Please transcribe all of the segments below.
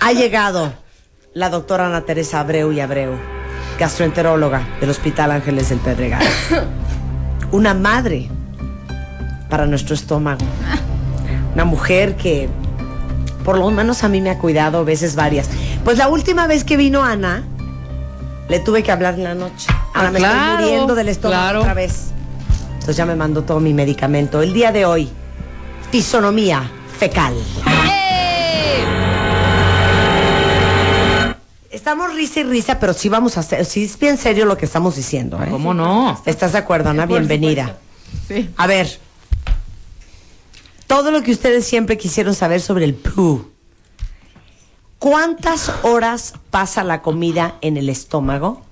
Ha llegado la doctora Ana Teresa Abreu y Abreu, gastroenteróloga del Hospital Ángeles del Pedregal. Una madre para nuestro estómago. Una mujer que por lo menos a mí me ha cuidado veces varias. Pues la última vez que vino Ana, le tuve que hablar en la noche. Ahora Ah, me claro, estoy muriendo del estómago claro. otra vez. Entonces ya me mandó todo mi medicamento. El día de hoy, fisonomía fecal. Estamos risa y risa, pero sí vamos a hacer, sí es bien serio lo que estamos diciendo, ¿eh? ¿Cómo no? ¿Estás de acuerdo, Ana? Bienvenida. Sí. A ver, todo lo que ustedes siempre quisieron saber sobre el poo. ¿Cuántas horas pasa la comida en el estómago?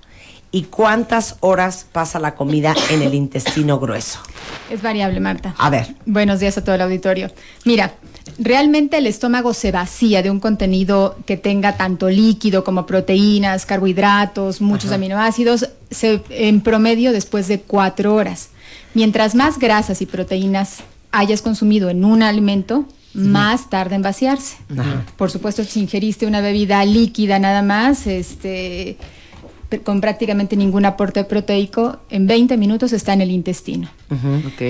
¿Y cuántas horas pasa la comida en el intestino grueso? Es variable, Marta. A ver. Buenos días a todo el auditorio. Mira, realmente el estómago se vacía de un contenido que tenga tanto líquido como proteínas, carbohidratos, muchos aminoácidos, se- en promedio después de cuatro horas. Mientras más grasas y proteínas hayas consumido en un alimento, más tarda en vaciarse. Por supuesto, si ingeriste una bebida líquida nada más, este, con prácticamente ningún aporte proteico, en 20 minutos está en el intestino.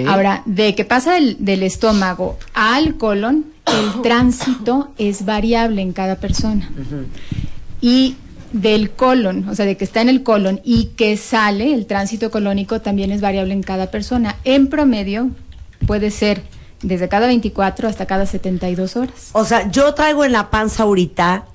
Ahora, de que pasa del, del estómago al colon, el tránsito es variable en cada persona. Y del colon, o sea, de que está en el colon y que sale, el tránsito colónico también es variable en cada persona. En promedio, puede ser desde cada 24 hasta cada 72 horas. O sea, yo traigo en la panza ahorita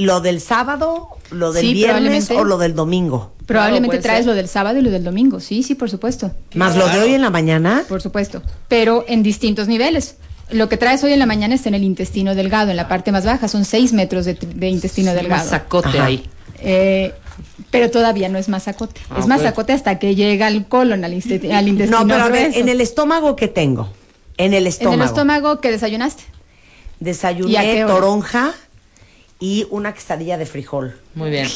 lo del sábado, lo del Sí, viernes o lo del domingo. Probablemente traes ser. lo del sábado y lo del domingo. Sí, sí, por supuesto. Más lo de hoy en la mañana. Por supuesto, pero en distintos niveles. Lo que traes hoy en la mañana está en el intestino delgado, en la parte más baja, son 6 metros de, de intestino delgado. Masacote Ajá. ahí. Eh, pero todavía no es masacote. Ah, es masacote hasta que llega al colon, al, inste- al intestino No, pero a ver, en el estómago que tengo. En el En estómago. el estómago que desayunaste. ¿Y a Desayuné qué hora? toronja y una quesadilla de frijol. Muy bien.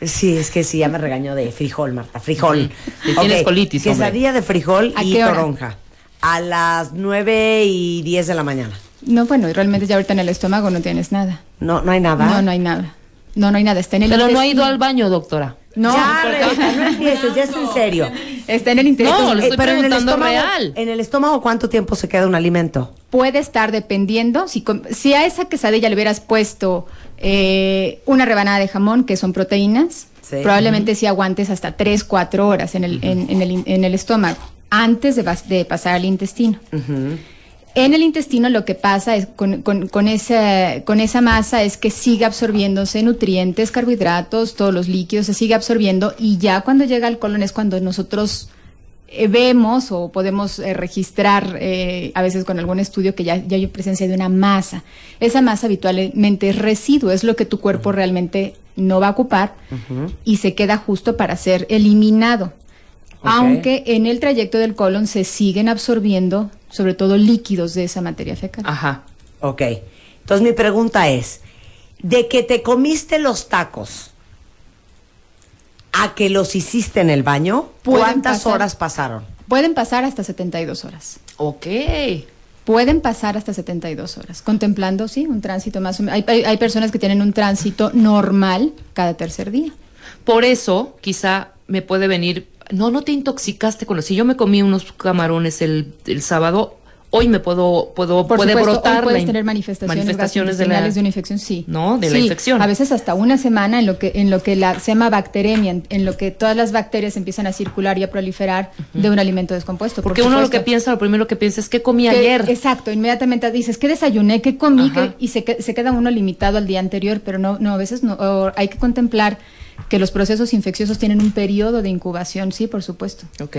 Sí, es que sí, ya me regañó de frijol, Marta. Frijol. Sí, tienes colitis, hombre. Quesadilla de frijol ¿A y toronja. A las 9 y 10 de la mañana. No, bueno, y realmente ya ahorita en el estómago no tienes nada. No, no hay nada. No, no hay nada. No, no hay nada. Está en el Pero no ha ido al baño, doctora. No, ya, Rebeca, no empieces, ya es en serio. Está en el intestino. No, le estoy pero en el preguntando estómago, real. En el estómago, ¿cuánto tiempo se queda un alimento? puede estar dependiendo, si, si a esa quesadilla le hubieras puesto eh, una rebanada de jamón, que son proteínas, Sí. probablemente sí aguantes hasta 3, 4 horas en el, en, en el, en el estómago, antes de pasar al intestino. En el intestino lo que pasa es con, con, con esa, con esa masa es que sigue absorbiéndose nutrientes, carbohidratos, todos los líquidos, se sigue absorbiendo y ya cuando llega al colon es cuando nosotros eh, vemos o podemos eh, registrar eh, a veces con algún estudio que ya, ya hay presencia de una masa. Esa masa habitualmente es residuo, es lo que tu cuerpo realmente no va a ocupar y se queda justo para ser eliminado. Aunque en el trayecto del colon se siguen absorbiendo sobre todo líquidos de esa materia fecal. Ajá. Ok. Entonces mi pregunta es, de que te comiste los tacos a que los hiciste en el baño, ¿cuántas pasar. horas pasaron? Pueden pasar hasta 72 horas. Ok. Pueden pasar hasta 72 horas, contemplando, sí, un tránsito más o menos. Hay, hay- hay personas que tienen un tránsito normal cada tercer día. Por eso, quizá me puede venir. No, no te intoxicaste con los. Si yo me comí unos camarones el, el sábado, hoy me puedo, puedo Por puede supuesto, hoy brotar puedes la tener manifestaciones, manifestaciones de la, de una infección, sí. ¿no? De la infección. A veces hasta una semana en lo que en lo que la se llama bacteremia, en, en lo que todas las bacterias empiezan a circular y a proliferar de un alimento descompuesto. por Porque uno lo que piensa, lo primero que piensa es que comí Que- ayer. Exacto, inmediatamente dices, ¿qué desayuné? ¿Qué comí? ¿Qué-?" y se, se queda uno limitado al día anterior, pero no, no a veces no. o hay que contemplar que los procesos infecciosos tienen un periodo de incubación, sí, por supuesto. Ok,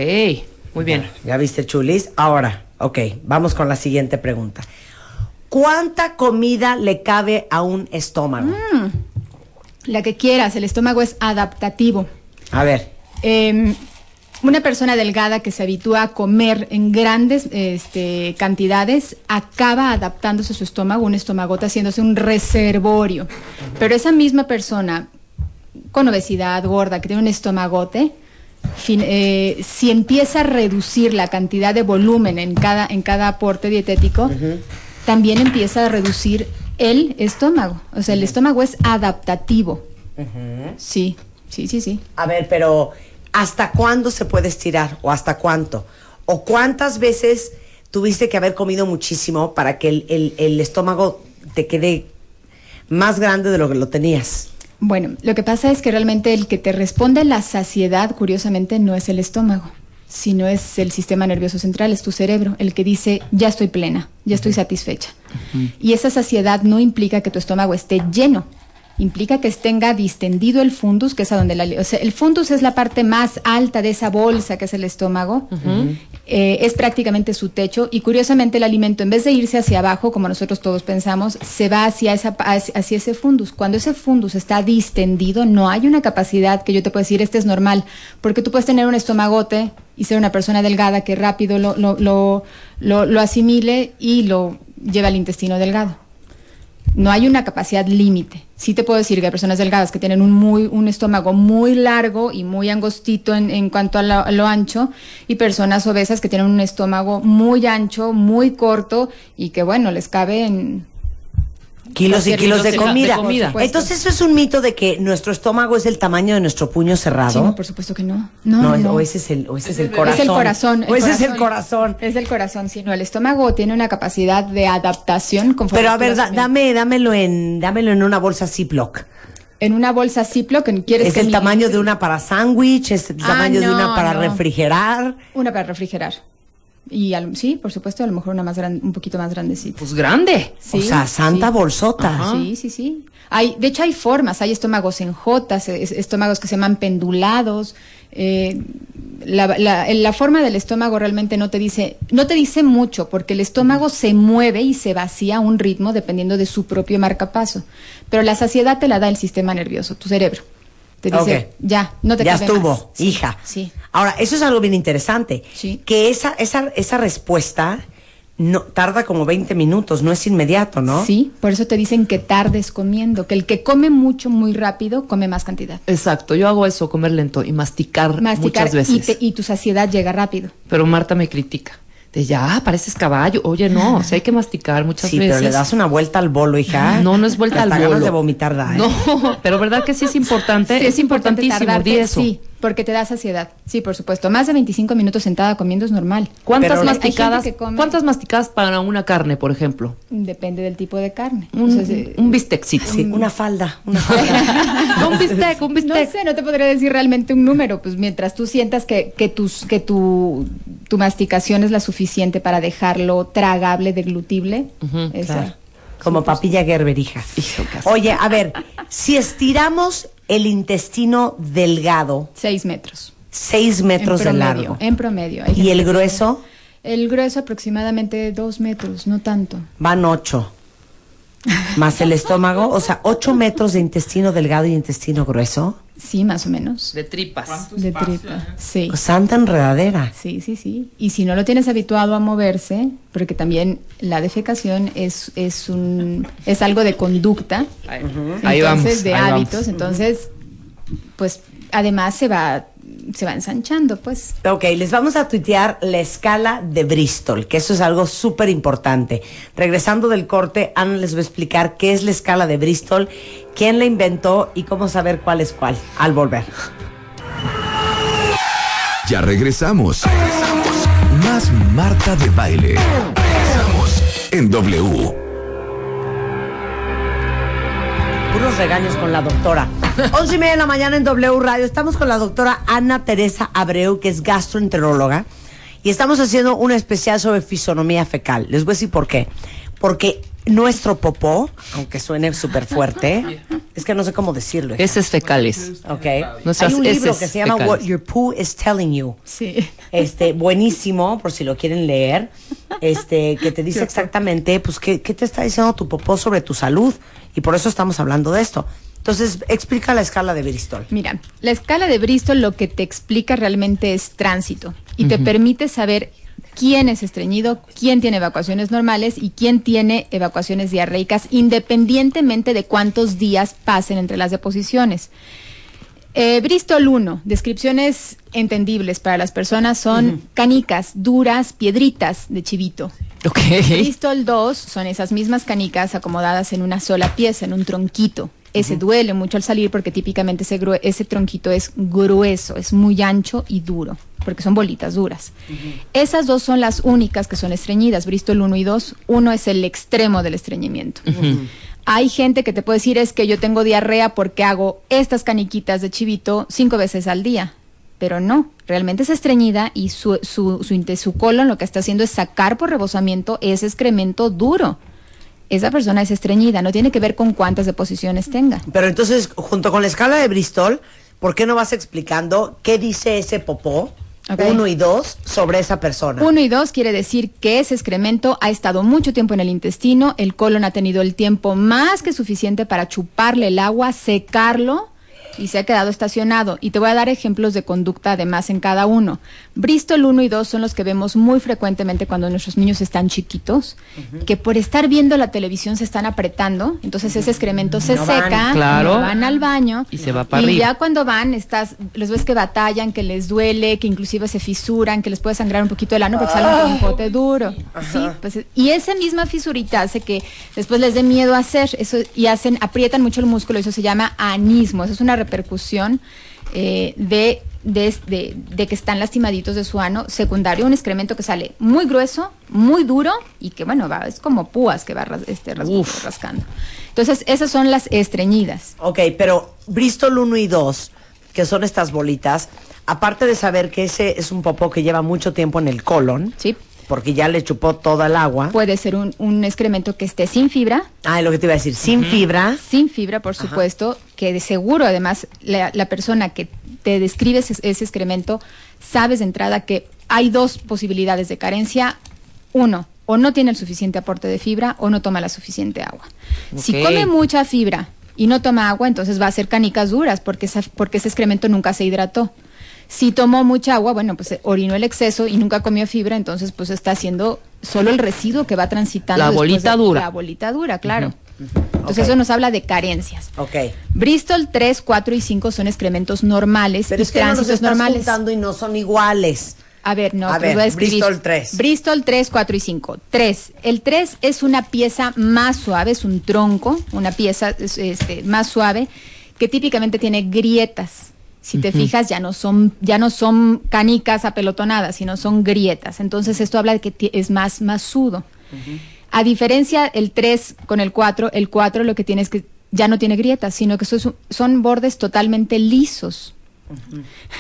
muy bien. ¿Ya viste, Chulis? Ahora, ok, vamos con la siguiente pregunta. ¿Cuánta comida le cabe a un estómago? Mm. La que quieras, el estómago es adaptativo. A ver. Eh, una persona delgada que se habitúa a comer en grandes este, cantidades acaba adaptándose a su estómago, un estomagote haciéndose un reservorio. Pero esa misma persona con obesidad gorda que tiene un estomagote, fin- eh, si empieza a reducir la cantidad de volumen en cada, en cada aporte dietético, también empieza a reducir el estómago. O sea, el estómago es adaptativo. Sí, sí, sí, sí. A ver, pero ¿hasta cuándo se puede estirar? ¿O hasta cuánto? ¿O cuántas veces tuviste que haber comido muchísimo para que el, el- el estómago te quede más grande de lo que lo tenías? Bueno, lo que pasa es que realmente el que te responde la saciedad, curiosamente, no es el estómago, sino es el sistema nervioso central, es tu cerebro, el que dice, ya estoy plena, ya estoy satisfecha. Y esa saciedad no implica que tu estómago esté lleno, implica que tenga distendido el fundus, que es a donde la... O sea, el fundus es la parte más alta de esa bolsa que es el estómago, eh, es prácticamente su techo y curiosamente el alimento en vez de irse hacia abajo, como nosotros todos pensamos, se va hacia, esa, hacia hacia ese fundus. Cuando ese fundus está distendido, no hay una capacidad que yo te pueda decir, este es normal, porque tú puedes tener un estomagote y ser una persona delgada que rápido lo, lo, lo, lo- lo asimile y lo lleva al intestino delgado. No hay una capacidad límite. Sí te puedo decir que hay personas delgadas que tienen un, muy, un estómago muy largo y muy angostito en, en cuanto a lo, a lo ancho y personas obesas que tienen un estómago muy ancho, muy corto y que bueno, les cabe en... Kilos y kilos de kilos de comida. comida. Entonces, ¿eso es un mito de que nuestro estómago es del tamaño de nuestro puño cerrado? Sí, no, por supuesto que no. No, No, no. o ese es el, o ese es el corazón. Es el corazón. O ese es el corazón. Es el corazón, sí. No, el estómago tiene una capacidad de adaptación conforme Pero a ver, da- dame, dámelo en, dámelo en una bolsa Ziploc. En una bolsa Ziploc, ¿quieres ¿Es que el mi- tamaño de una para sándwich? ¿Es el Ah, tamaño de una para no. refrigerar? Una para refrigerar. Y al- sí, por supuesto, a lo mejor una más gran, un poquito más grandecita. Pues grande. Sí, o sea, santa sí. bolsota. Ajá. Sí, sí, sí. Hay, de hecho, hay formas. Hay estómagos en J, estómagos que se llaman pendulados. eh, la, la- la forma del estómago realmente no te dice, no te dice mucho, porque el estómago se mueve y se vacía a un ritmo dependiendo de su propio marcapaso. Pero la saciedad te la da el sistema nervioso, tu cerebro. Te dice, ya, no te ya estuvo, más". Sí, hija. Sí. Ahora, eso es algo bien interesante. Sí. Que esa, esa, esa respuesta no tarda como 20 minutos, no es inmediato, ¿no? Sí, por eso te dicen que tardes comiendo, que el que come mucho muy rápido come más cantidad. Exacto, yo hago eso, comer lento y masticar, Masticar muchas y, veces. te- y tu saciedad llega rápido. Pero Marta me critica. De ya, pareces caballo. Oye, no, o sea, hay que masticar muchas Sí, veces. pero le das una vuelta al bolo, hija. No, no es vuelta Hasta al ganas bolo. de vomitar da, ¿eh? No, pero verdad que sí es importante. Sí, es importantísimo, tardarte, di eso. Sí, porque te da saciedad. Sí, por supuesto. Más de 25 minutos sentada comiendo es normal. ¿Cuántas Pero- masticadas? come- ¿Cuántas masticadas para una carne, por ejemplo? Depende del tipo de carne. Un, O sea, se- un bistecito. Sí, una falda, una falda. un bistec, un no bistec. sé, no te podría decir realmente un número, pues mientras tú sientas que, que, tus, que tu, tu masticación es la suficiente para dejarlo tragable, deglutible, esa- Claro. Como papilla Gerber, hija. Hijo, qué asco. Oye, a ver, si estiramos el intestino delgado, seis metros. 6 metros en de promedio, largo, En promedio. Y el grueso, El grueso aproximadamente dos metros, no tanto. van 8. Más el estómago, o sea, 8 metros de intestino delgado y intestino grueso. Sí, más o menos. De tripas. De tripa. Sí. Santa enredadera. Sí, sí, sí. Y si no lo tienes habituado a moverse, porque también la defecación es, es un es algo de conducta, Ahí, entonces ahí vamos. de ahí vamos. hábitos, entonces pues además se va se va ensanchando, pues. Ok, les vamos a tuitear la escala de Bristol, que eso es algo súper importante. Regresando del corte, Ana les va a explicar qué es la escala de Bristol, quién la inventó y cómo saber cuál es cuál al volver. Ya regresamos. Regresamos. Más Marta de Baile. Regresamos en W. Puros regaños con la doctora. Once y media de la mañana en W Radio. Estamos con la doctora Ana Teresa Abreu, que es gastroenteróloga. Y estamos haciendo un especial sobre fisonomía fecal. Les voy a decir por qué. Porque nuestro popó, aunque suene súper fuerte, Es que no sé cómo decirlo. Heces fecales. Ok. Nuestras Hay un libro que se llama fecales. What Your Poo is Telling You. Sí. Este, buenísimo, por si lo quieren leer. Este, que te dice exactamente, pues, qué, qué te está diciendo tu popó sobre tu salud. Y por eso estamos hablando de esto. Entonces, explica la escala de Bristol. Mira, la escala de Bristol lo que te explica realmente es tránsito y te permite saber quién es estreñido, quién tiene evacuaciones normales y quién tiene evacuaciones diarreicas, independientemente de cuántos días pasen entre las deposiciones. Eh, Bristol 1, descripciones entendibles para las personas son canicas, duras, piedritas de chivito. Bristol 2 son esas mismas canicas acomodadas en una sola pieza, en un tronquito. Ese duele mucho al salir porque típicamente ese, ese tronquito es grueso, es muy ancho y duro, porque son bolitas duras. Esas dos son las únicas que son estreñidas, Bristol 1 y 2. Uno es el extremo del estreñimiento. Hay gente que te puede decir es que yo tengo diarrea porque hago estas caniquitas de chivito cinco veces al día. Pero no, realmente es estreñida y su, su, su, su colon lo que está haciendo es sacar por rebosamiento ese excremento duro. Esa persona es estreñida, no tiene que ver con cuántas deposiciones tenga. Pero entonces, junto con la escala de Bristol, ¿por qué no vas explicando qué dice ese popó, uno y dos, sobre esa persona? Uno y dos quiere decir que ese excremento ha estado mucho tiempo en el intestino, el colon ha tenido el tiempo más que suficiente para chuparle el agua, secarlo y se ha quedado estacionado. Y te voy a dar ejemplos de conducta además en cada uno. Bristol 1 y 2 son los que vemos muy frecuentemente cuando nuestros niños están chiquitos, que por estar viendo la televisión se están apretando, entonces ese excremento se No van. seca, Claro. no van al baño Y se va para y arriba. ya cuando van, estás, los ves que batallan, que les duele, que inclusive se fisuran, que les puede sangrar un poquito el ano porque salen con un pote duro. Sí, pues, y esa misma fisurita hace que después les dé miedo hacer eso y hacen, aprietan mucho el músculo, eso se llama anismo. Eso es una repercusión eh, de, de, de- de que están lastimaditos de su ano secundario, un excremento que sale muy grueso, muy duro y que bueno, va, es como púas que va este, ras- Uf. rascando. Entonces, esas son las estreñidas. Ok, pero Bristol 1 y 2, que son estas bolitas, aparte de saber que ese es un popó que lleva mucho tiempo en el colon, Sí. porque ya le chupó toda el agua. Puede ser un, un excremento que esté sin fibra, ah, es lo que te iba a decir, sin fibra. sin fibra, por supuesto, que de seguro, además, la, la persona que te describe ese, ese excremento, sabes de entrada que hay dos posibilidades de carencia. Uno, o no tiene el suficiente aporte de fibra o no toma la suficiente agua. Si come mucha fibra y no toma agua, entonces va a ser canicas duras porque, esa- porque ese excremento nunca se hidrató. Si tomó mucha agua, bueno, pues eh, orinó el exceso y nunca comió fibra, entonces pues está haciendo solo el residuo que va transitando. La bolita de- dura. La bolita dura, claro. Entonces Ok. eso nos habla de carencias. Ok. Bristol 3, 4 y 5 son excrementos normales Pero y es que no los tránsitos estás normales. juntando y no son iguales. A ver, no, A ver, voy a escribir. Bristol 3. Bristol 3, 4 y 5. 3. El 3 es una pieza más suave, es un tronco, una pieza es, este, más suave que típicamente tiene grietas. Si te fijas, ya no son ya no son canicas apelotonadas, sino son grietas. Entonces esto habla de que es más masudo. A diferencia el 3 con el 4, el 4 lo que tiene es que ya no tiene grietas, sino que son, son bordes totalmente lisos.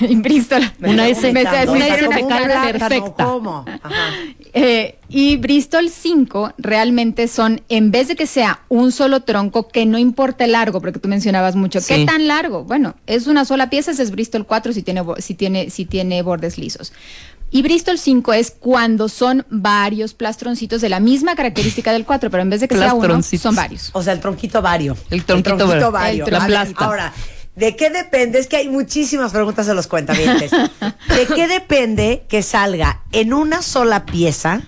En Bristol. Una S- perfecta. ¿Cómo? Ajá. eh, y Bristol 5 realmente son, en vez de que sea un solo tronco, que no importa el largo, porque tú mencionabas mucho, ¿qué tan largo? Bueno, es una sola pieza, ese es Bristol 4 si tiene, si tiene, si tiene bordes lisos. Y Bristol 5 es cuando son varios plastroncitos de la misma característica del 4, pero en vez de que sea uno, son varios. O sea, el tronquito vario. El tronquito vario. vario. El tron- A La ver, plasta. Ahora, ¿de qué depende? Es que hay muchísimas preguntas de los cuentavientes. ¿De qué depende que salga en una sola pieza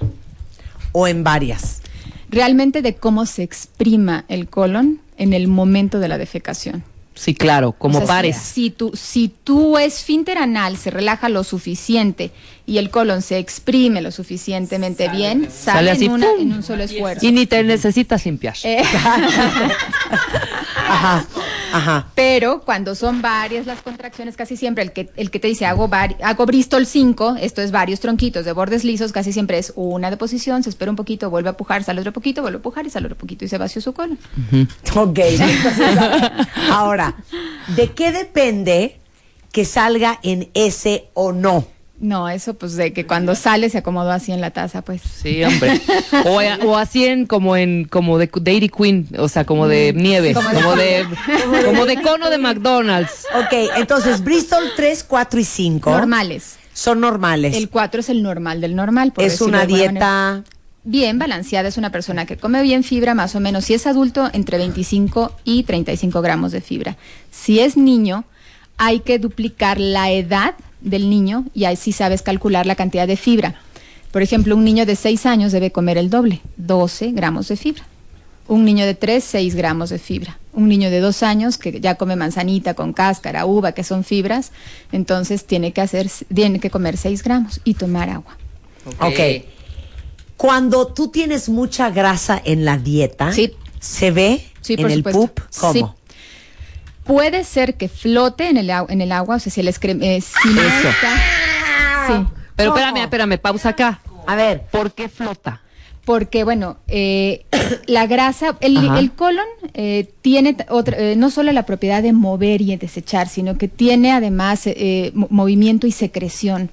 o en varias? Realmente de cómo se exprima el colon en el momento de la defecación. Sí, claro, como O sea, pares. Si tu, si tu esfínter anal se relaja lo suficiente y el colon se exprime lo suficientemente bien, sale, Sale así, en, una- en un solo esfuerzo. Y ni te necesitas limpiar. Eh, Ajá, ajá. pero cuando son varias las contracciones, casi siempre el que, el que te dice hago, vari- hago Bristol 5, esto es varios tronquitos de bordes lisos, casi siempre es una deposición, se espera un poquito, vuelve a pujar, sale otro poquito, vuelve a pujar y sale otro poquito y se vació su colon. Ok. entonces, ahora, ¿de qué depende que salga en ese o no? No, eso pues de que cuando sale se acomodó así en la taza, pues. Sí, hombre. O, o así en como en como de Dairy Queen, o sea, como de Mm. nieve, como de como de cono de McDonald's. Ok, entonces Bristol 3, 4 y 5 Normales. son normales. El 4 es el normal del normal. por es una de alguna manera. dieta. bien balanceada, es una persona que come bien fibra, más o menos, si es adulto, entre 25 y 35 gramos de fibra. Si es niño, hay que duplicar la edad del niño y ahí sí sabes calcular la cantidad de fibra. Por ejemplo, un niño de 6 años debe comer el doble, 12 gramos de fibra. Un niño de 3, 6 gramos de fibra. Un niño de 2 años que ya come manzanita con cáscara, uva, que son fibras, entonces tiene que, hacer, tiene que comer 6 gramos y tomar agua. ok. Cuando tú tienes mucha grasa en la dieta, Sí. ¿se ve Sí, en por el supuesto. poop? ¿Cómo? Sí. Puede ser que flote en el, en el agua, o sea, si el excre- eh, si no Eso. está- sí, Pero ¿Cómo? espérame, espérame, pausa acá. A ver, ¿Por qué flota? porque bueno, eh, la grasa, el, colon eh, tiene otra, eh, no solo la propiedad de mover y desechar, sino que tiene además eh, mo- movimiento y secreción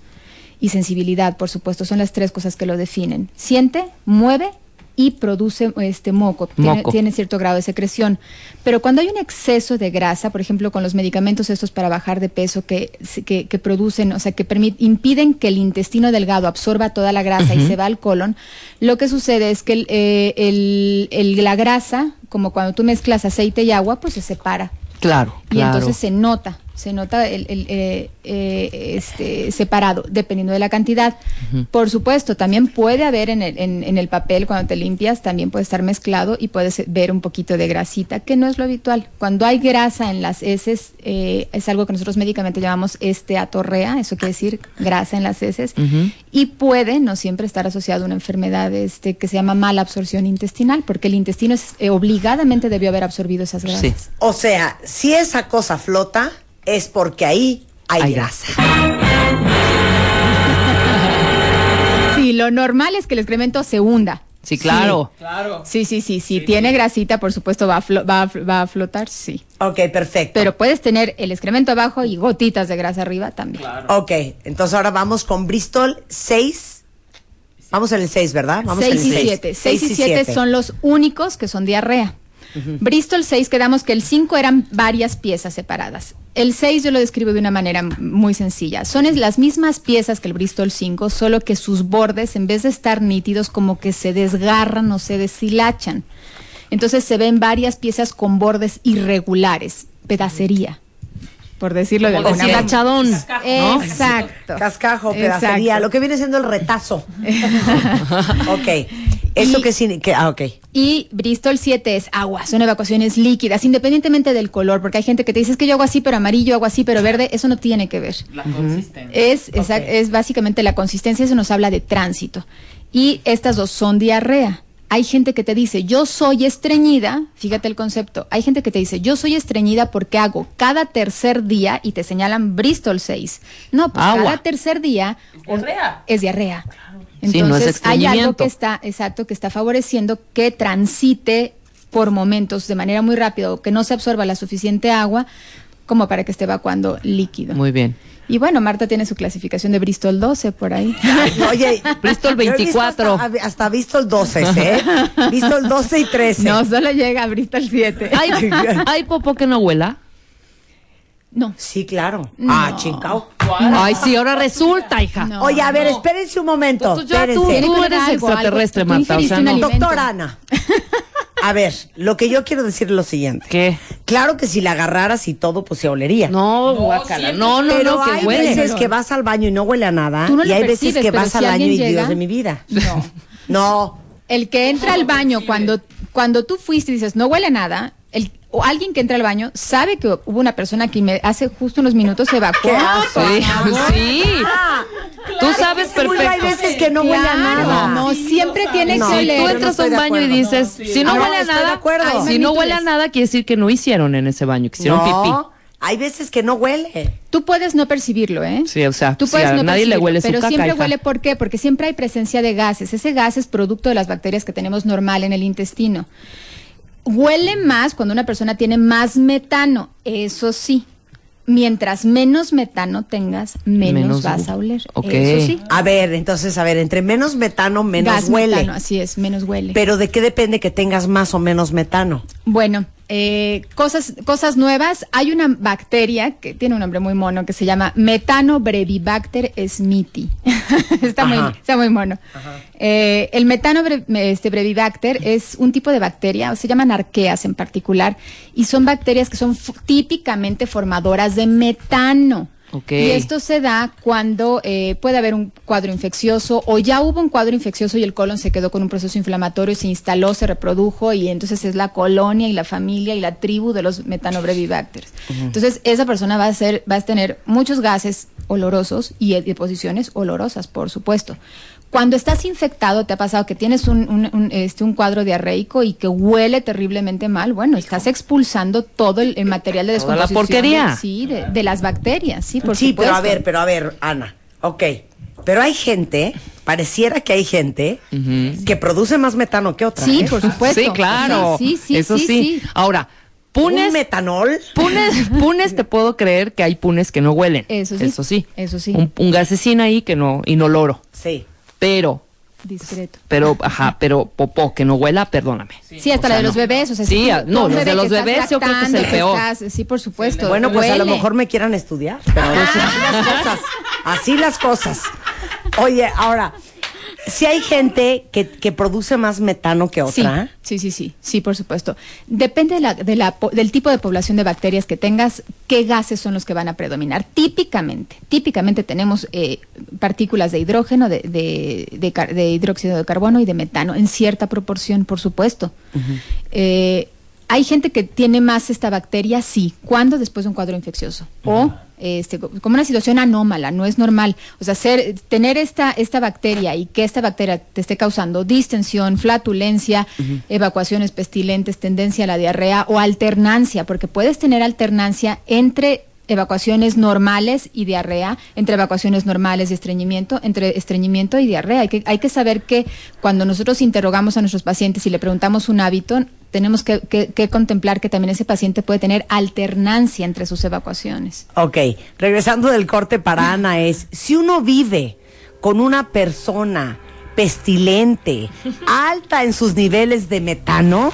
y sensibilidad, por supuesto, son las tres cosas que lo definen. Siente, mueve y produce este moco, Tiene, Moco. tiene cierto grado de secreción. Pero cuando hay un exceso de grasa, por ejemplo, con los medicamentos estos para bajar de peso que, que, que producen, o sea, que permit- impiden que el intestino delgado absorba toda la grasa y se va al colon, lo que sucede es que el, eh, el- el- la grasa, como cuando tú mezclas aceite y agua, pues se separa. Claro, Y claro. entonces se nota, se nota el, el, eh, eh, este, separado, dependiendo de la cantidad. Por supuesto, también puede haber en el, en, en el papel, cuando te limpias, también puede estar mezclado y puedes ver un poquito de grasita, que no es lo habitual. Cuando hay grasa en las heces, eh, es algo que nosotros médicamente llamamos esteatorrea, eso quiere decir grasa en las heces, y puede no siempre estar asociado a una enfermedad este, que se llama mala absorción intestinal, porque el intestino es, eh, obligadamente debió haber absorbido esas grasas. Sí. o sea, si esa cosa flota, es porque ahí hay, Hay grasa. Sí, lo normal es que el excremento se hunda. Sí, claro. Sí, sí, sí. Si tiene grasita, por supuesto, va a, flo- va, a fl- va a flotar, sí. Ok, perfecto. Pero puedes tener el excremento abajo y gotitas de grasa arriba también. Ok, entonces ahora vamos con Bristol 6. Vamos en el 6, ¿verdad? Vamos 6 en el y seis. 7. 6 Seis y 7 son los únicos que son diarrea. Bristol 6 quedamos que el 5 eran varias piezas separadas. El 6 yo lo describo de una manera muy sencilla. Son las mismas piezas que el Bristol 5, solo que sus bordes, en vez de estar nítidos, como que se desgarran o se deshilachan. Entonces se ven varias piezas con bordes irregulares, pedacería, por decirlo de alguna manera. ¿no? Exacto. Cascajo, Exacto. pedacería, lo que viene siendo el retazo. ok. ¿Eso que significa? Ah, ok. Y Bristol 7 es agua, son evacuaciones líquidas, independientemente del color, porque hay gente que te dice es que yo hago así pero amarillo, hago así pero verde, eso no tiene que ver. La consistencia. Es, exact- es básicamente la consistencia, eso nos habla de tránsito. Y estas dos son diarrea. Hay gente que te dice, yo soy estreñida, fíjate el concepto, hay gente que te dice, yo soy estreñida porque hago cada tercer día y te señalan Bristol 6. No, pues Agua. cada tercer día Es diarrea. es diarrea. Sí, no es Entonces hay algo que está, exacto, que está favoreciendo que transite por momentos de manera muy rápida o que no se absorba la suficiente agua como para que esté evacuando líquido. Muy bien. Y bueno, Marta tiene su clasificación de Bristol 12 por ahí. Oye, Bristol yo he visto 24. Hasta, hasta Bristol 12, ¿eh? Bristol 12 y 13. No, solo llega a Bristol 7. ¿Hay, ¿Hay popó que no huela? No. Sí, claro. Ah, chingao. Ay, sí, ahora resulta, hija. No. Oye, a ver, espérense un momento. Entonces ya tú, espérense. tú eres algo, extraterrestre, algo. Marta. O sea, no. Doctora Ana. A ver, lo que yo quiero decir es lo siguiente. ¿Qué? Claro que si la agarraras y todo, pues se olería. No, siempre. No, no, pero no, hay que huele. veces que vas al baño y no huele a nada. Tú no y hay veces que vas si al baño y Dios de mi vida. No. No. El que entra al baño cuando, cuando tú fuiste y dices, no huele a nada, o alguien que entra al baño sabe que hubo una persona que me, hace justo unos minutos se evacuó. Sí, sí. Tú sabes Seguro hay perfecto. veces que no huele a nada. No, siempre tiene No. que Si yo tú oler. entras a un baño y dices, si no No, huele a nada, acuerdo. ay, Hay si no huele a nada, quiere decir que no hicieron en ese baño, que hicieron no, pipí. hay veces que no huele. Tú puedes no percibirlo, ¿eh? Sí, o sea, Tú sí, puedes a no nadie le huele su pero caca, siempre hija. huele ¿por qué? Porque siempre hay presencia de gases. Ese gas es producto de las bacterias que tenemos normal en el intestino. Huele más cuando una persona tiene más metano, eso sí. mientras menos metano tengas, menos, Menos vas a oler. Eso sí. A ver, entonces, a ver, entre menos metano, menos gas huele. metano, así es, menos huele. Pero ¿de qué depende que tengas más o menos metano? Bueno, eh, cosas, cosas nuevas. Hay una bacteria que tiene un nombre muy mono que se llama Metanobrevibacter smithii. está, muy, está muy mono. Eh, el Metanobrevibacter este, brevibacter es un tipo de bacteria, se llaman arqueas en particular, y son bacterias que son típicamente formadoras de metano. Y esto se da cuando eh, puede haber un cuadro infeccioso o ya hubo un cuadro infeccioso y el colon se quedó con un proceso inflamatorio, se instaló, se reprodujo y entonces es la colonia y la familia y la tribu de los metanobrevibacters. Entonces esa persona va a ser, va a tener muchos gases olorosos y eh, deposiciones olorosas, por supuesto. Cuando estás infectado, te ha pasado que tienes un, un- un, este, un cuadro diarreico y que huele terriblemente mal. Bueno, estás expulsando todo el, el material de Toda la descomposición. porquería. Sí, de, de las bacterias, sí, por sí, supuesto. pero a ver, pero a ver, Ana. Ok. Pero hay gente, pareciera que hay gente que produce más metano que otra. Sí, ¿eh? por supuesto. Sí, claro. Sí, sí, sí, Eso sí. Ahora, ¿Un punes, metanol? punes, punes, te puedo creer que hay punes que no huelen. Eso sí. Eso sí. Eso sí. Un, un gasecín ahí que no, inoloro. Sí. Pero, Discreto. pero, ajá, pero popó que no huela, perdóname. Sí, hasta O la sea, de los no. bebés, o sea, Sí, si tú- a- no, los de los bebés yo creo que es el peor. estás- sí, por supuesto. Bueno, pues a lo mejor me quieran estudiar. Pero así las cosas. Así las cosas. Oye, ahora, si hay gente que, que produce más metano que otra. sí, sí, sí, sí, por supuesto. Depende de la, de la del tipo de población de bacterias que tengas, qué gases son los que van a predominar. Típicamente, típicamente tenemos eh, partículas de hidrógeno, de, de, de hidróxido de carbono y de metano, en cierta proporción, por supuesto. Eh, hay gente que tiene más esta bacteria, sí. ¿Cuándo? Después de un cuadro infeccioso. O este, co- como una situación anómala, no es normal. O sea, ser, tener esta, esta bacteria y que esta bacteria te esté causando distensión, flatulencia, evacuaciones pestilentes, tendencia a la diarrea o alternancia, porque puedes tener alternancia entre evacuaciones normales y diarrea, entre evacuaciones normales y estreñimiento, entre estreñimiento y diarrea. Hay que, hay que saber que cuando nosotros interrogamos a nuestros pacientes y le preguntamos un hábito, tenemos que, que- que contemplar que también ese paciente puede tener alternancia entre sus evacuaciones. Ok, regresando del corte para Ana es, si uno vive con una persona pestilente, alta en sus niveles de metano,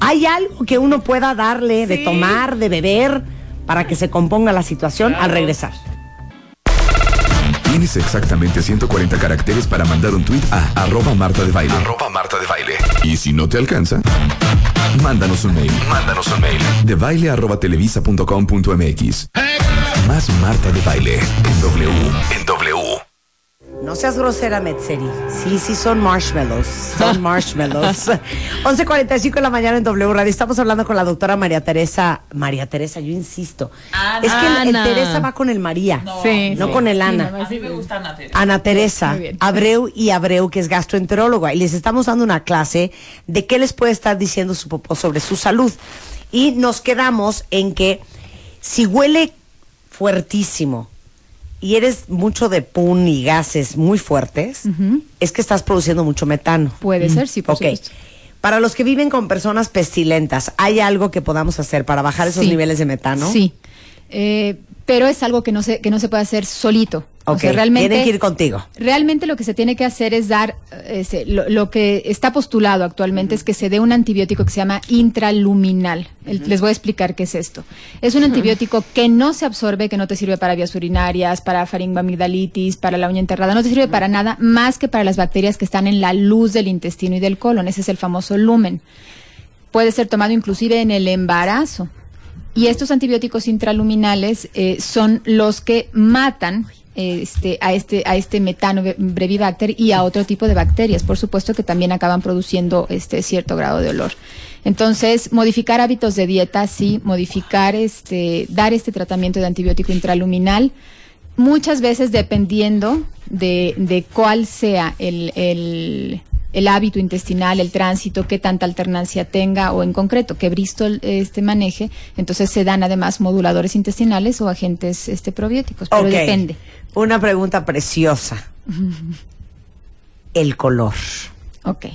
¿hay algo que uno pueda darle de tomar, de beber, para que se componga la situación al regresar? Tienes exactamente 140 caracteres para mandar un tweet a arroba Marta de Baile. Arroba Marta de Baile. Y si no te alcanza, mándanos un mail. Mándanos un mail. De baile arroba televisa punto com punto mx. Más Marta de Baile en W. En W. No seas grosera, Metzeri. Sí, sí, son marshmallows. Son marshmallows. 11.45 de la mañana en W Radio. Estamos hablando con la doctora María Teresa. María Teresa, yo insisto. Es que el, el Ana. Teresa va con el María. No, Sí, no sí. con el Sí, Ana. mamá, sí. Ana Teresa Muy bien. Abreu y Abreu, que es gastroenteróloga, y les estamos dando una clase de qué les puede estar diciendo su popó sobre su salud. Y nos quedamos en que si huele fuertísimo y eres mucho de pun y gases muy fuertes, es que estás produciendo mucho metano. Puede ser, sí, por Ok. supuesto. Para los que viven con personas pestilentas, ¿hay algo que podamos hacer para bajar esos Sí. niveles de metano? Sí. Eh, pero es algo que no se, que no se puede hacer solito. O Ok, sea, realmente, tienen que ir contigo. Realmente lo que se tiene que hacer es dar, eh, ese- lo, lo que está postulado actualmente es que se dé un antibiótico que se llama intraluminal. Les voy a explicar qué es esto. Es un antibiótico que no se absorbe, que no te sirve para vías urinarias, para faringoamigdalitis, para la uña enterrada, no te sirve para nada más que para las bacterias que están en la luz del intestino y del colon. Ese es el famoso lumen. Puede ser tomado inclusive en el embarazo. Y estos antibióticos intraluminales eh, son los que matan este, a este a este metano brevibacter y a otro tipo de bacterias, por supuesto que también acaban produciendo este cierto grado de olor. Entonces, modificar hábitos de dieta, sí, modificar este dar este tratamiento de antibiótico intraluminal muchas veces dependiendo de, de cuál sea el, el, el hábito intestinal, el tránsito, qué tanta alternancia tenga o en concreto que Bristol este, maneje, entonces se dan además moduladores intestinales o agentes este, probióticos, pero Ok. depende. Una pregunta preciosa. El color. Ok.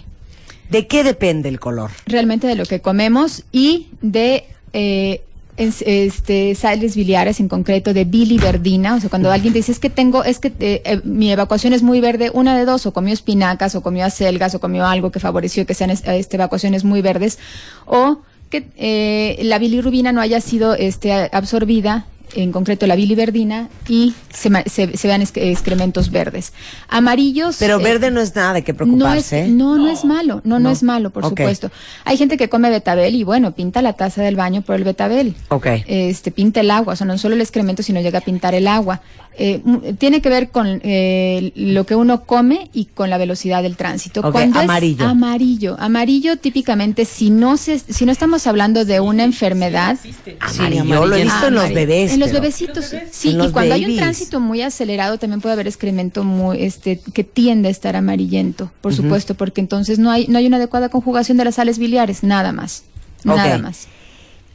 ¿De qué depende el color? Realmente de lo que comemos y de... eh, es- este, sales biliares, en concreto de biliverdina, o sea, cuando alguien te dice, es que tengo, es que eh, eh, mi evacuación es muy verde, una de dos, o comió espinacas, o comió acelgas, o comió algo que favoreció que sean es- este, evacuaciones muy verdes, o que eh, la bilirrubina no haya sido este, absorbida, en concreto la biliverdina, y se, ma- se- se vean exc- excrementos verdes. Amarillos. Pero eh, verde no es nada de qué no preocuparse. es, ¿eh? no, no es malo, no, no, No. es malo, por supuesto. Hay gente que come betabel y bueno, pinta la taza del baño por el betabel. Ok. Este, pinta el agua, o sea, no solo el excremento, sino llega a pintar el agua. Eh, tiene que ver con eh, lo que uno come y con la velocidad del tránsito. Ok, Cuando es amarillo. amarillo, amarillo típicamente si no se, si no estamos hablando de una enfermedad, Amarillo, lo he visto en los Amarillo. bebés. En los pero- bebecitos, sí. En Y cuando hay un tránsito muy acelerado, también puede haber excremento muy, este, que tiende a estar amarillento, por supuesto, porque entonces no hay, no hay una adecuada conjugación de las sales biliares, nada más. Nada más.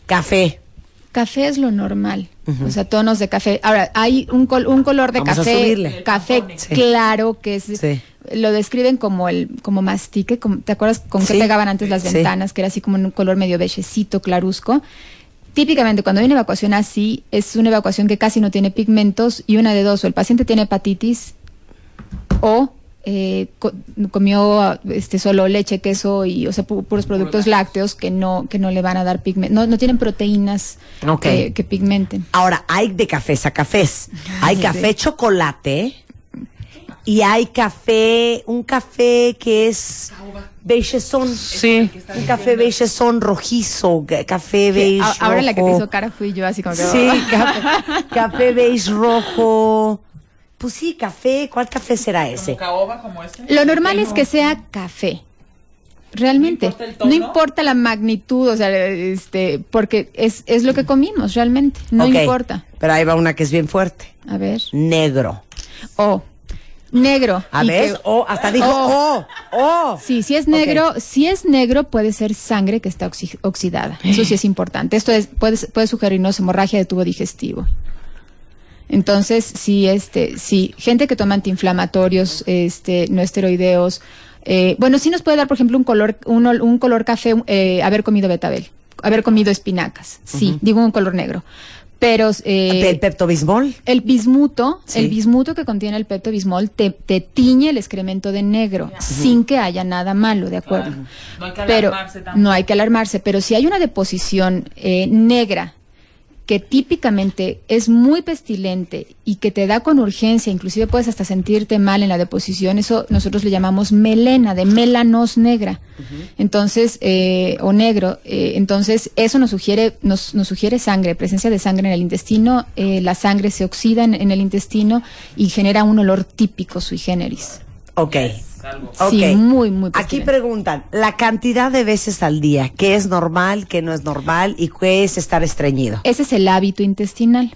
Café. Café es lo normal, o sea, tonos de café. Ahora, hay un, col- un color de Vamos café, café Sí. claro, que es, Sí. lo describen como el, como mastique, como- ¿te acuerdas con qué pegaban antes las Sí. ventanas? Que era así como un color medio bechecito, claruzco. Típicamente cuando hay una evacuación así, es una evacuación que casi no tiene pigmentos y una de dos, o el paciente tiene hepatitis o eh, co- comió este solo leche, queso y o sea pu- puros productos lácteos que no que no le van a dar pigmento, no, no tienen proteínas Ok. que, que pigmenten. Ahora, hay de cafés a cafés. Hay Sí. café chocolate y hay café, un café que es beigezón. Sí. Un café beigezón rojizo, ca- café beige ahora la que te hizo cara fui yo así como que Sí, café, café beige rojo. Pues sí, café. ¿Cuál café será ese? caoba como este. Lo normal es que sea café. Realmente. ¿No importa el No importa la magnitud, o sea, este, porque es, es lo que comimos realmente. No importa. Pero ahí va una que es bien fuerte. A ver. Negro. O. Negro. A ver, oh, hasta dijo, oh, oh. Sí, si es negro, si es negro puede ser sangre que está oxi- oxidada. Eso sí es importante. Esto es, puede, puede sugerirnos hemorragia de tubo digestivo. Entonces, sí, este, sí, gente que toma antiinflamatorios, este, no esteroideos, eh, bueno, sí nos puede dar, por ejemplo, un color, un, ol- un color café, eh, haber comido betabel, haber comido espinacas, sí, digo un color negro. Pero eh, ¿El peptobismol? el bismuto, Sí. el bismuto que contiene el peptobismol te, te tiñe el excremento de negro sin que haya nada malo, ¿de acuerdo? No hay que pero alarmarse tanto. no hay que alarmarse, pero si hay una deposición eh, negra que típicamente es muy pestilente y que te da con urgencia, inclusive puedes hasta sentirte mal en la deposición, eso nosotros le llamamos melena, de melanos negra. Entonces, eh, o negro, eh, entonces eso nos sugiere, nos, nos sugiere sangre, presencia de sangre en el intestino, eh, la sangre se oxida en, en el intestino y genera un olor típico sui generis. Ok. Sí, Ok. muy, muy Aquí preguntan, la cantidad de veces al día, ¿qué es normal, qué no es normal y qué es estar estreñido? Ese es el hábito intestinal.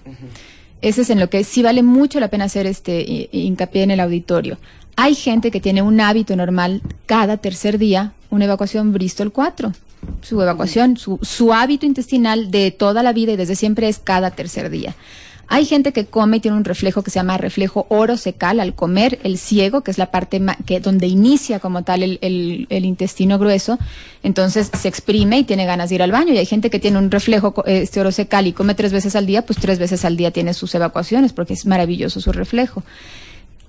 Ese es en lo que sí vale mucho la pena hacer este hi- hincapié en el auditorio. Hay gente que tiene un hábito normal cada tercer día, una evacuación Bristol 4. Su evacuación, su, su hábito intestinal de toda la vida y desde siempre es cada tercer día. Hay gente que come y tiene un reflejo que se llama reflejo orosecal al comer, el ciego, que es la parte que donde inicia como tal el, intestino grueso, entonces se exprime y tiene ganas de ir al baño. Y hay gente que tiene un reflejo este orosecal y come tres veces al día, pues tres veces al día tiene sus evacuaciones porque es maravilloso su reflejo.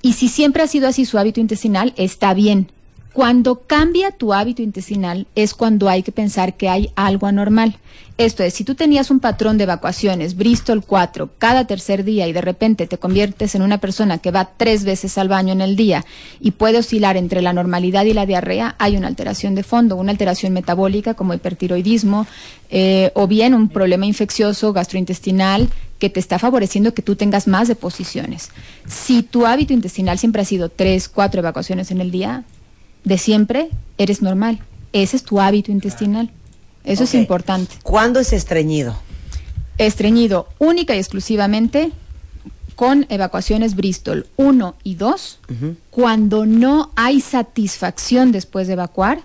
Y si siempre ha sido así su hábito intestinal, está bien. Cuando cambia tu hábito intestinal es cuando hay que pensar que hay algo anormal. Esto es, si tú tenías un patrón de evacuaciones, Bristol 4, cada tercer día y de repente te conviertes en una persona que va tres veces al baño en el día y puede oscilar entre la normalidad y la diarrea, hay una alteración de fondo, una alteración metabólica como hipertiroidismo eh, o bien un problema infeccioso gastrointestinal que te está favoreciendo que tú tengas más deposiciones. Si tu hábito intestinal siempre ha sido tres, cuatro evacuaciones en el día, de siempre eres normal. Ese es tu hábito intestinal. Eso es importante. ¿Cuándo es estreñido? Estreñido única y exclusivamente con evacuaciones Bristol 1 y 2, cuando no hay satisfacción después de evacuar,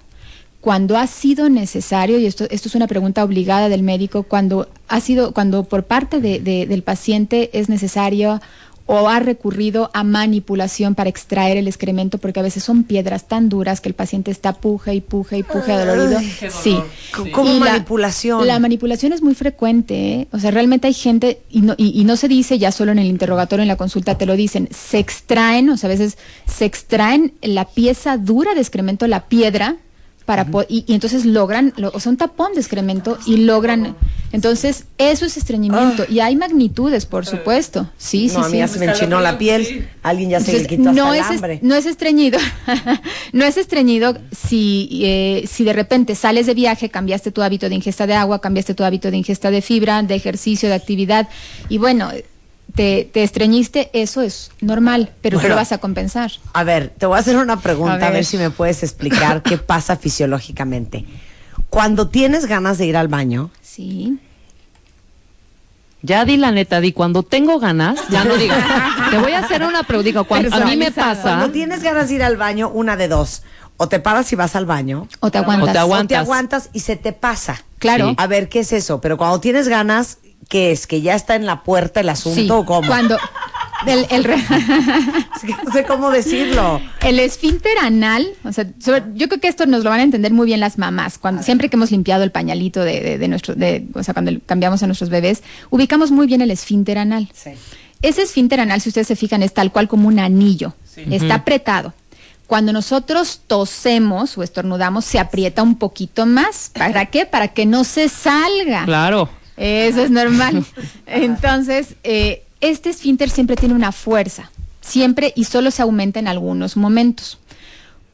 cuando ha sido necesario, y esto, esto es una pregunta obligada del médico, cuando ha sido, cuando por parte de- de- del paciente es necesario o ha recurrido a manipulación para extraer el excremento porque a veces son piedras tan duras que el paciente está puje y puje y puje adolorido. Sí. C- ¿Cómo Y la- manipulación? La, manipulación es muy frecuente, ¿eh? o sea, realmente hay gente, y no, y, y no se dice ya solo en el interrogatorio, en la consulta te lo dicen, se extraen, o sea, a veces se extraen la pieza dura de excremento, la piedra, para po- y, y entonces logran, lo- o sea, un tapón de excremento y logran, entonces eso es estreñimiento, y hay magnitudes, por supuesto, sí, sí, no, a mí sí. ya se me enchinó la piel. Alguien ya se le quitó no, el es, es- hambre. no es estreñido, no es estreñido si, eh, si de repente sales de viaje, cambiaste tu hábito de ingesta de agua, cambiaste tu hábito de ingesta de fibra, de ejercicio, de actividad, y bueno, te, te estreñiste, eso es normal, pero tú lo vas a compensar. A ver, te voy a hacer una pregunta, a ver. si me puedes explicar qué pasa fisiológicamente. Cuando tienes ganas de ir al baño, Sí. Ya di la neta, di cuando tengo ganas, ya no digas. Te voy a hacer una pregunta. Digo, cuando a mí me pasa. cuando tienes ganas de ir al baño, una de dos. O te paras y vas al baño. O te aguantas. O te O aguantas. te aguantas y se te pasa. Claro. Sí. A ver, ¿qué es eso? Pero cuando tienes ganas, ¿qué es? ¿Que ya está en la puerta el asunto Sí. o cómo? Cuando el, el re- Es que no sé cómo decirlo. El esfínter anal, o sea, sobre- yo creo que esto nos lo van a entender muy bien las mamás. Cuando siempre que hemos limpiado el pañalito de, de, de nuestro, de, o sea, cuando cambiamos a nuestros bebés, ubicamos muy bien el esfínter anal. Sí. Ese esfínter anal, si ustedes se fijan, es tal cual como un anillo. Está apretado. Cuando nosotros tosemos o estornudamos, se aprieta un poquito más. ¿Para qué? Para que no se salga. Claro. Eso es normal. Entonces, eh, este esfínter siempre tiene una fuerza, siempre y solo se aumenta en algunos momentos.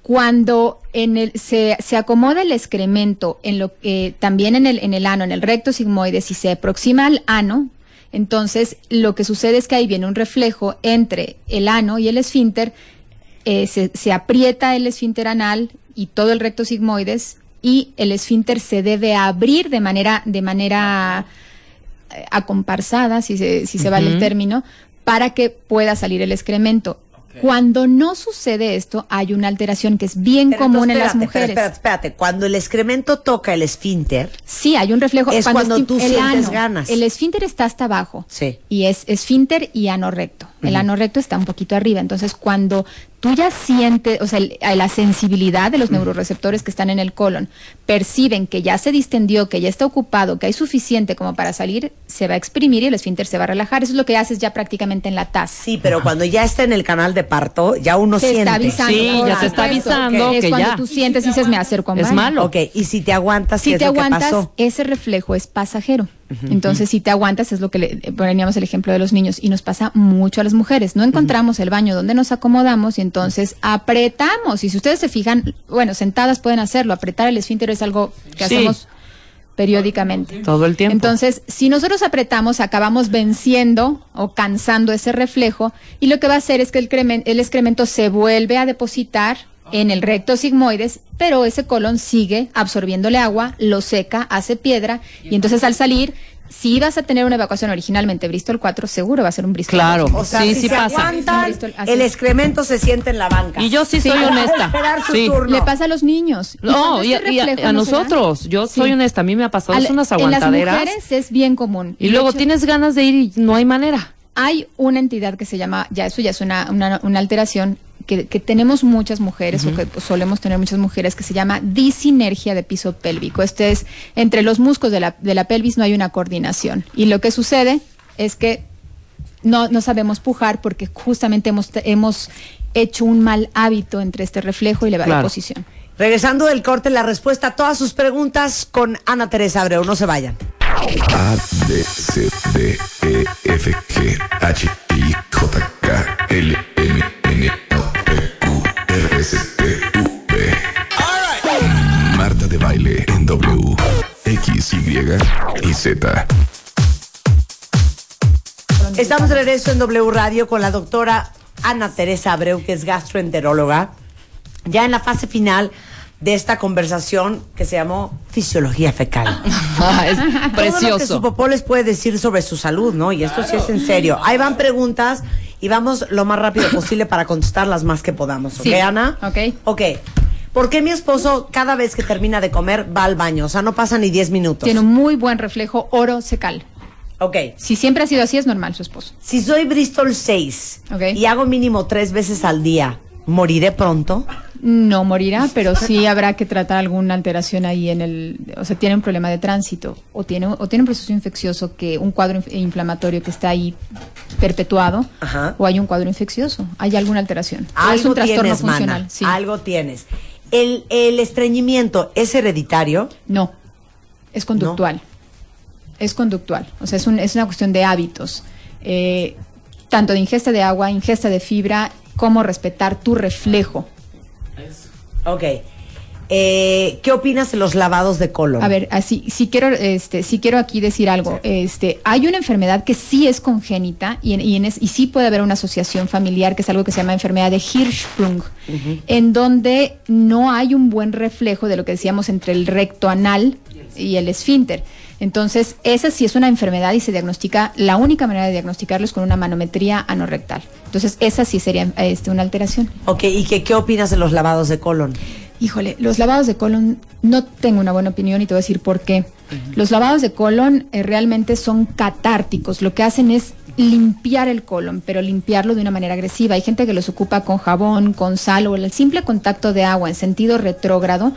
Cuando en el, se, se acomoda el excremento en lo, eh, también en el, en el ano, en el recto sigmoides, y se aproxima al ano, entonces lo que sucede es que ahí viene un reflejo entre el ano y el esfínter, eh, se, aprieta el esfínter anal y todo el recto sigmoides, y el esfínter se debe abrir de manera, de manera acomparsada, si se, si se vale el término, para que pueda salir el excremento. Cuando no sucede esto, hay una alteración que es bien Pero común entonces, en las mujeres. Espérate, espérate. Cuando el excremento toca el esfínter, Sí, hay un reflejo. Es cuando tú el sientes ano, ganas. El esfínter está hasta abajo. Sí. Y es esfínter y ano recto. El ano recto está un poquito arriba. Entonces, cuando tú ya sientes, o sea, el- la sensibilidad de los neuroreceptores que están en el colon perciben que ya se distendió, que ya está ocupado, que hay suficiente como para salir, se va a exprimir y el esfínter se va a relajar. Eso es lo que haces ya prácticamente en la taza. sí, pero cuando ya está en el canal de parto, ya uno Te siente. está avisando. Sí, ya te está avisando Es que cuando ya. tú sientes y dices, me acerco a Es baño". malo. Ok, y si te aguantas, ¿qué Si es te lo que aguantas, pasó? ese reflejo es pasajero. Entonces, si te aguantas, es lo que le, poníamos el ejemplo de los niños y nos pasa mucho a las mujeres. No encontramos el baño donde nos acomodamos y entonces apretamos. Y si ustedes se fijan, bueno, sentadas pueden hacerlo. Apretar el esfínter es algo que Sí. hacemos periódicamente. Todo el tiempo. Entonces, si nosotros apretamos, acabamos venciendo o cansando ese reflejo y lo que va a hacer es que el, cremen- el excremento se vuelve a depositar en el recto sigmoides, pero ese colon sigue absorbiéndole agua, lo seca, hace piedra y entonces al salir, si ibas a tener una evacuación originalmente Bristol 4, seguro va a ser un Bristol Claro. 4. O sea, Sí, si sí se pasa. aguantan, Bristol, así el es. excremento se siente en la banca. Y yo sí, Sí. soy honesta. esperar su Sí. turno. Le pasa a los niños. No, y, este a- y a- reflejo a no nosotros. Yo Sí. soy honesta. A mí me ha pasado Al- unas En las aguantaderas. mujeres es bien común. Y luego hecho, tienes ganas de ir y no hay manera. Hay una entidad que se llama, ya eso ya es una, una, una alteración que, que tenemos muchas mujeres, o que pues, solemos tener muchas mujeres, que se llama disinergia de piso pélvico. Este es, entre los músculos de la, de la pelvis no hay una coordinación. Y lo que sucede es que no, no sabemos pujar porque justamente hemos, hemos hecho un mal hábito entre este reflejo y la Claro. posición. Regresando del corte, la respuesta a todas sus preguntas con Ana Teresa Abreu. No se vayan. A, B, C, D, E, F, G, H, I, J, K, L, R, S, T, U, V. Marta de baile en W, X, Y y Z. Estamos de regreso en W Radio con la doctora Ana Teresa Abreu, que es gastroenteróloga, ya en la fase final de esta conversación que se llamó Fisiología Fecal. Ah, es Todo lo que su precioso. popó les puede decir sobre su salud, ¿no? Y esto sí es en serio. Ahí van preguntas y vamos lo más rápido posible para contestar las más que podamos. ¿Ok, Sí. Ana? Ok. Ok. ¿Por qué mi esposo cada vez que termina de comer va al baño? O sea, no pasa ni 10 minutos. Tiene un muy buen reflejo oro secal. Ok. Si siempre ha sido así, es normal su esposo. Si soy Bristol 6 Ok. y hago mínimo tres veces al día, ¿moriré pronto? No morirá, pero sí habrá que tratar alguna alteración ahí en el, o sea, tiene un problema de tránsito o tiene o tiene un proceso infeccioso que un cuadro inf- inflamatorio que está ahí perpetuado Ajá. o hay un cuadro infeccioso, hay alguna alteración. Algo es un trastorno tienes, funcional, sí. Algo tienes. El, el estreñimiento es hereditario. No, es conductual. Es conductual. O sea, es, un- es una cuestión de hábitos. Eh, tanto de ingesta de agua, ingesta de fibra, como respetar tu reflejo. Ok. Eh, ¿Qué opinas de los lavados de colon? A ver, así, si quiero, este, sí quiero aquí decir algo. Este, hay una enfermedad que sí es congénita y, en- y, en es- y sí puede haber una asociación familiar que es algo que se llama enfermedad de Hirschsprung, en donde no hay un buen reflejo de lo que decíamos entre el recto anal y el esfínter. Entonces, esa sí es una enfermedad y se diagnostica, la única manera de diagnosticarlo es con una manometría anorrectal. Entonces, esa sí sería este, una alteración. Ok, ¿y qué, qué opinas de los lavados de colon? Híjole, los lavados de colon no tengo una buena opinión y te voy a decir por qué. Los lavados de colon eh, realmente son catárticos. Lo que hacen es limpiar el colon, pero limpiarlo de una manera agresiva. Hay gente que los ocupa con jabón, con sal o el simple contacto de agua en sentido retrógrado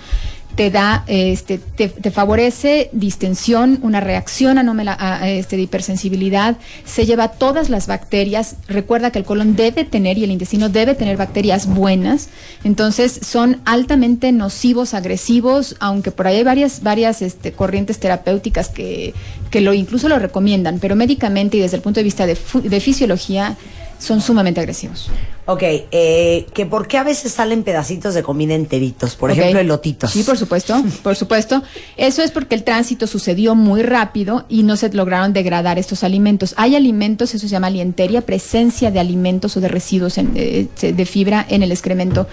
te da, este, te, te favorece distensión, una reacción anómala a, este, de hipersensibilidad, se lleva todas las bacterias. Recuerda que el colon debe tener y el intestino debe tener bacterias buenas, entonces son altamente nocivos, agresivos, aunque por ahí hay varias, varias este, corrientes terapéuticas que, que lo incluso lo recomiendan, pero médicamente y desde el punto de vista de, de fisiología son sumamente agresivos. Ok, eh, que por qué a veces salen pedacitos de comida enteritos, por Ok. ejemplo, elotitos. Sí, por supuesto, por supuesto. Eso es porque el tránsito sucedió muy rápido y no se lograron degradar estos alimentos. Hay alimentos, eso se llama lienteria, presencia de alimentos o de residuos en- eh, de fibra en el excremento.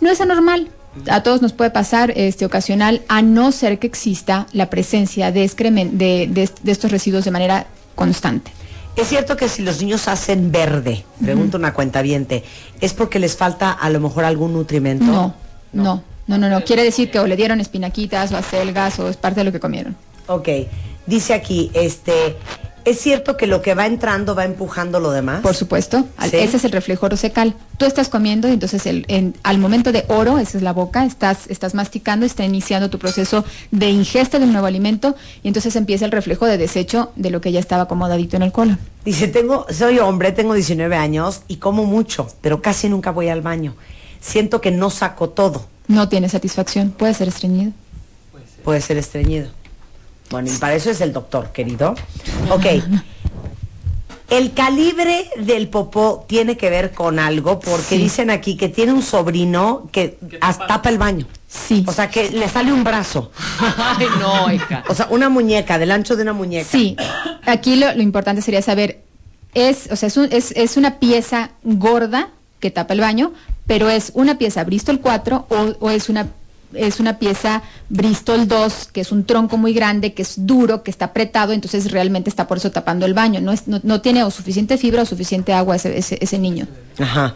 No es anormal. A todos nos puede pasar este ocasional, a no ser que exista la presencia de, excremen- de, de- de estos residuos de manera constante. Es cierto que si los niños hacen verde, pregunta una cuenta ¿es porque les falta a lo mejor algún nutrimento? No, no, no, no, no. Quiere decir que o le dieron espinaquitas o acelgas o es parte de lo que comieron. Ok, dice aquí, este, ¿es cierto que lo que va entrando va empujando lo demás? Por supuesto, Sí. ese es el reflejo orocecal. Tú estás comiendo y entonces el, en- al momento de oro, esa es la boca, estás, estás masticando, está iniciando tu proceso de ingesta de un nuevo alimento y entonces empieza el reflejo de desecho de lo que ya estaba acomodadito en el colon. Dice, tengo, soy hombre, tengo 19 años y como mucho, pero casi nunca voy al baño. Siento que no saco todo. No tiene satisfacción, puede ser estreñido. Puede ser estreñido. Bueno, y para eso es el doctor, querido. Ok. El calibre del popó tiene que ver con algo, porque Sí. dicen aquí que tiene un sobrino que hasta tapa el baño. Sí. O sea, que le sale un brazo. Ay, no, hija. O sea, una muñeca, del ancho de una muñeca. Sí, aquí lo, lo importante sería saber, es, o sea, es, un- es, es una pieza gorda que tapa el baño, pero es una pieza Bristol 4 o, o es una es una pieza Bristol 2, que es un tronco muy grande, que es duro, que está apretado, entonces realmente está por eso tapando el baño. No, es, no, no tiene o suficiente fibra o suficiente agua ese, ese, ese niño. Ajá.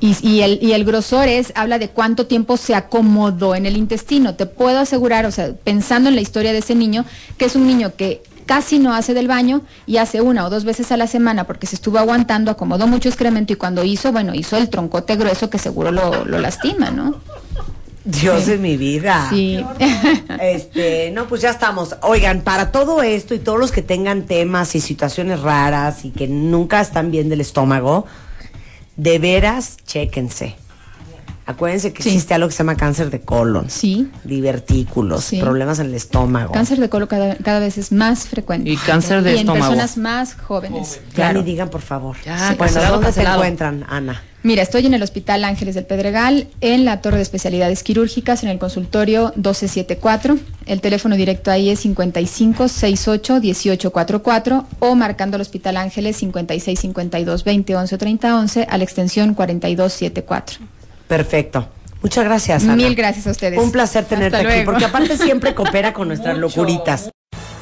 Y, y el, y el grosor es, habla de cuánto tiempo se acomodó en el intestino. Te puedo asegurar, o sea, pensando en la historia de ese niño, que es un niño que casi no hace del baño y hace una o dos veces a la semana porque se estuvo aguantando, acomodó mucho excremento y cuando hizo, bueno, hizo el troncote grueso que seguro lo, lo lastima, ¿no? Dios de mi vida. Sí. Este, no, pues ya estamos. Oigan, para todo esto y todos los que tengan temas y situaciones raras y que nunca están bien del estómago, de veras, chéquense. Acuérdense que Sí. existe algo que se llama cáncer de colon. Sí. Divertículos, Sí. problemas en el estómago. Cáncer de colon cada, cada vez es más frecuente. Y cáncer de Y en personas más jóvenes. Ya Claro. ni digan, por favor. Ya, bueno, cancelado, ¿dónde te encuentran, Ana? Mira, estoy en el Hospital Ángeles del Pedregal, en la Torre de Especialidades Quirúrgicas, en el consultorio 1274. El teléfono directo ahí es 55 68 1844 o marcando al Hospital Ángeles 56 52 20 11 30 11 a la extensión 4274. Perfecto. Muchas gracias, Ana. Mil gracias a ustedes. Un placer tenerte Hasta aquí, luego. porque aparte siempre coopera con nuestras locuritas.